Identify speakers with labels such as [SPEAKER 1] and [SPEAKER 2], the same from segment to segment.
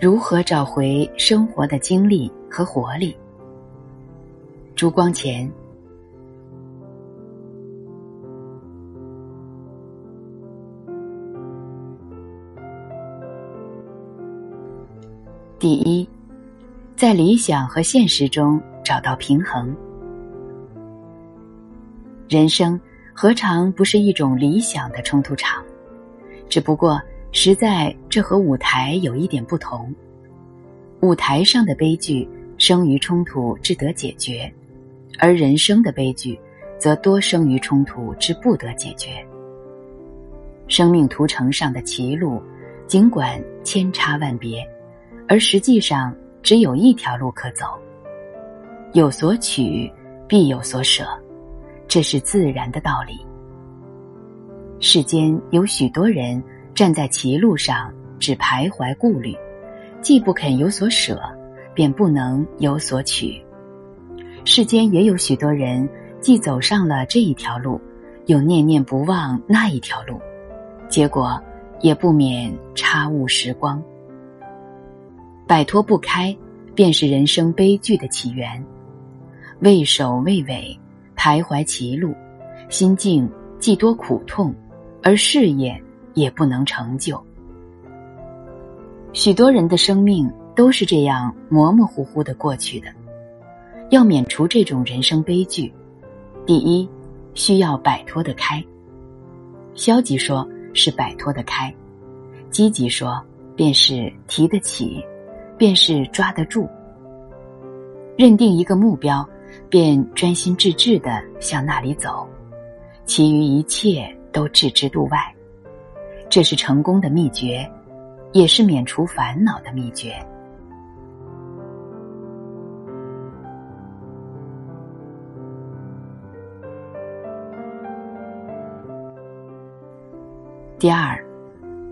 [SPEAKER 1] 如何找回生活的精力和活力？朱光前，第一，在理想和现实中找到平衡。人生何尝不是一种理想的冲突场？只不过。实在，这和舞台有一点不同。舞台上的悲剧生于冲突至得解决，而人生的悲剧则多生于冲突之不得解决。生命图城上的歧路，尽管千差万别，而实际上只有一条路可走。有所取，必有所舍，这是自然的道理。世间有许多人。站在歧路上，只徘徊顾虑，既不肯有所舍，便不能有所取。世间也有许多人，既走上了这一条路，又念念不忘那一条路，结果也不免差误时光。摆脱不开，便是人生悲剧的起源。畏首畏尾，徘徊歧路，心境既多苦痛，而事业。也不能成就。许多人的生命都是这样模模糊糊的过去的。要免除这种人生悲剧，第一，需要摆脱得开。消极说是摆脱得开，积极说便是提得起，便是抓得住。认定一个目标，便专心致志的向那里走，其余一切都置之度外。这是成功的秘诀，也是免除烦恼的秘诀。第二，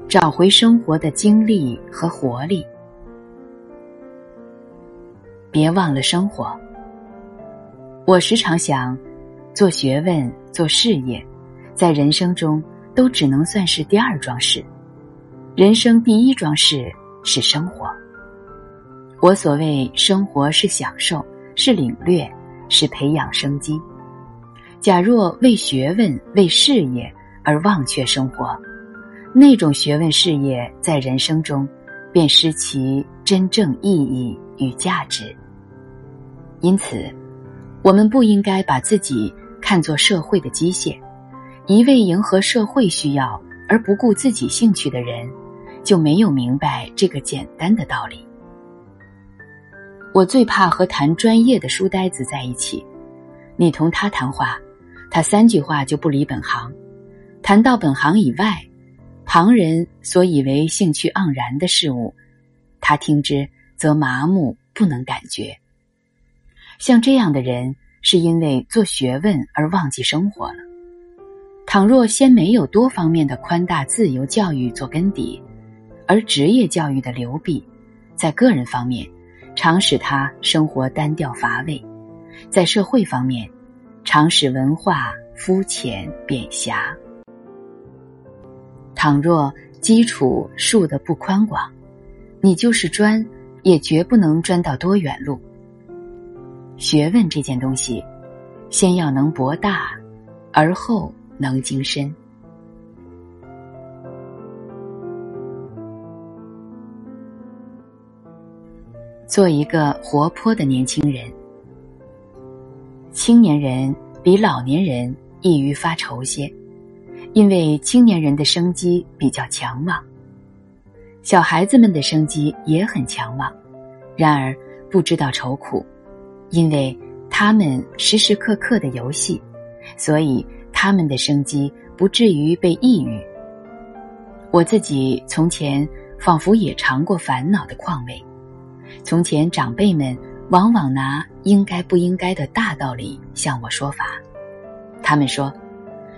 [SPEAKER 1] 找回生活的精力和活力。别忘了生活。我时常想，做学问、做事业，在人生中。都只能算是第二桩事，人生第一桩事是生活。我所谓生活是享受，是领略，是培养生机。假若为学问、为事业而忘却生活，那种学问事业在人生中便失其真正意义与价值。因此，我们不应该把自己看作社会的机械。一味迎合社会需要而不顾自己兴趣的人，就没有明白这个简单的道理。我最怕和谈专业的书呆子在一起，你同他谈话，他三句话就不离本行；谈到本行以外，旁人所以为兴趣盎然的事物，他听之则麻木，不能感觉。像这样的人，是因为做学问而忘记生活了。倘若先没有多方面的宽大自由教育做根底，而职业教育的流弊，在个人方面常使他生活单调乏味；在社会方面，常使文化肤浅扁狭。倘若基础树的不宽广，你就是砖，也绝不能钻到多远路。学问这件东西，先要能博大，而后。能精深，做一个活泼的年轻人。青年人比老年人易于发愁些，因为青年人的生机比较强旺，小孩子们的生机也很强旺，然而不知道愁苦，因为他们时时刻刻的游戏，所以。他们的生机不至于被抑郁。我自己从前仿佛也尝过烦恼的况味。从前长辈们往往拿应该不应该的大道理向我说法。他们说，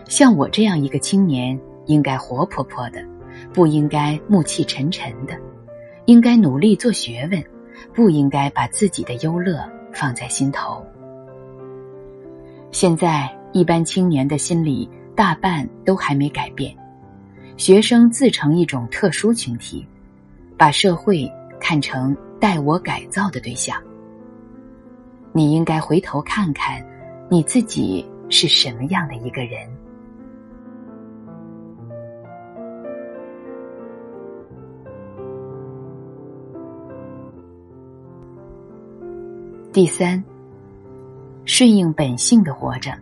[SPEAKER 1] 像我这样一个青年，应该活泼泼的，不应该暮气沉沉的，应该努力做学问，不应该把自己的忧乐放在心头。现在。一般青年的心理大半都还没改变，学生自成一种特殊群体，把社会看成待我改造的对象。你应该回头看看，你自己是什么样的一个人。第三，顺应本性的活着。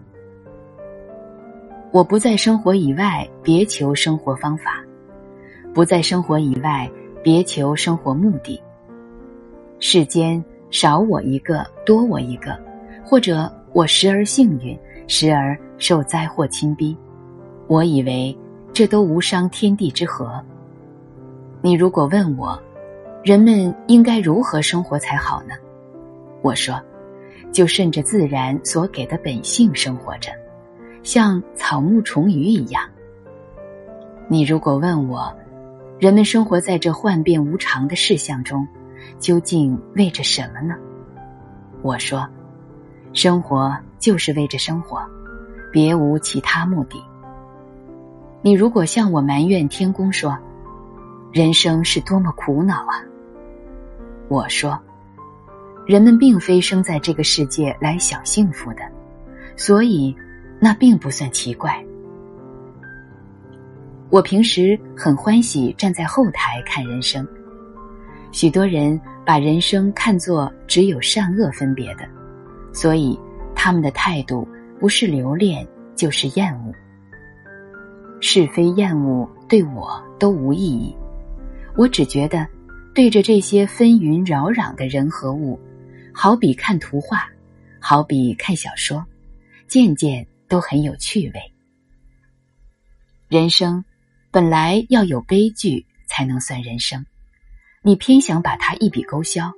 [SPEAKER 1] 我不在生活以外别求生活方法，不在生活以外别求生活目的。世间少我一个，多我一个，或者我时而幸运，时而受灾祸侵逼，我以为这都无伤天地之和。你如果问我，人们应该如何生活才好呢？我说，就顺着自然所给的本性生活着，像草木虫鱼一样。你如果问我，人们生活在这幻变无常的事项中，究竟为着什么呢？我说，生活就是为着生活，别无其他目的。你如果向我埋怨天公说，人生是多么苦恼啊！我说。人们并非生在这个世界来享幸福的，所以那并不算奇怪。我平时很欢喜站在后台看人生，许多人把人生看作只有善恶分别的，所以他们的态度不是留恋就是厌恶。是非厌恶对我都无意义，我只觉得对着这些纷纭扰攘的人和物。好比看图画，好比看小说，件件都很有趣味。人生本来要有悲剧才能算人生，你偏想把它一笔勾销，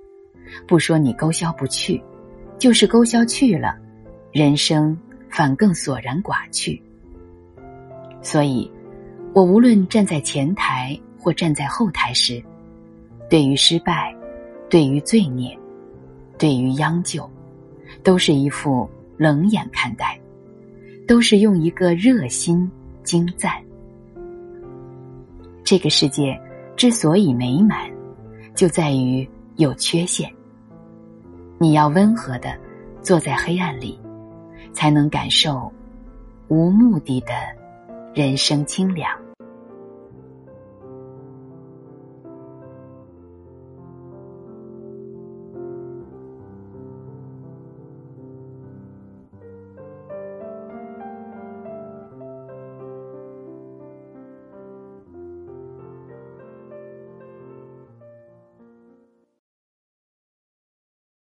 [SPEAKER 1] 不说你勾销不去，就是勾销去了，人生反更索然寡趣。所以，我无论站在前台或站在后台时，对于失败，对于罪孽。对于央就，都是一副冷眼看待，都是用一个热心精赞。这个世界之所以美满，就在于有缺陷。你要温和的坐在黑暗里，才能感受无目的的人生清凉。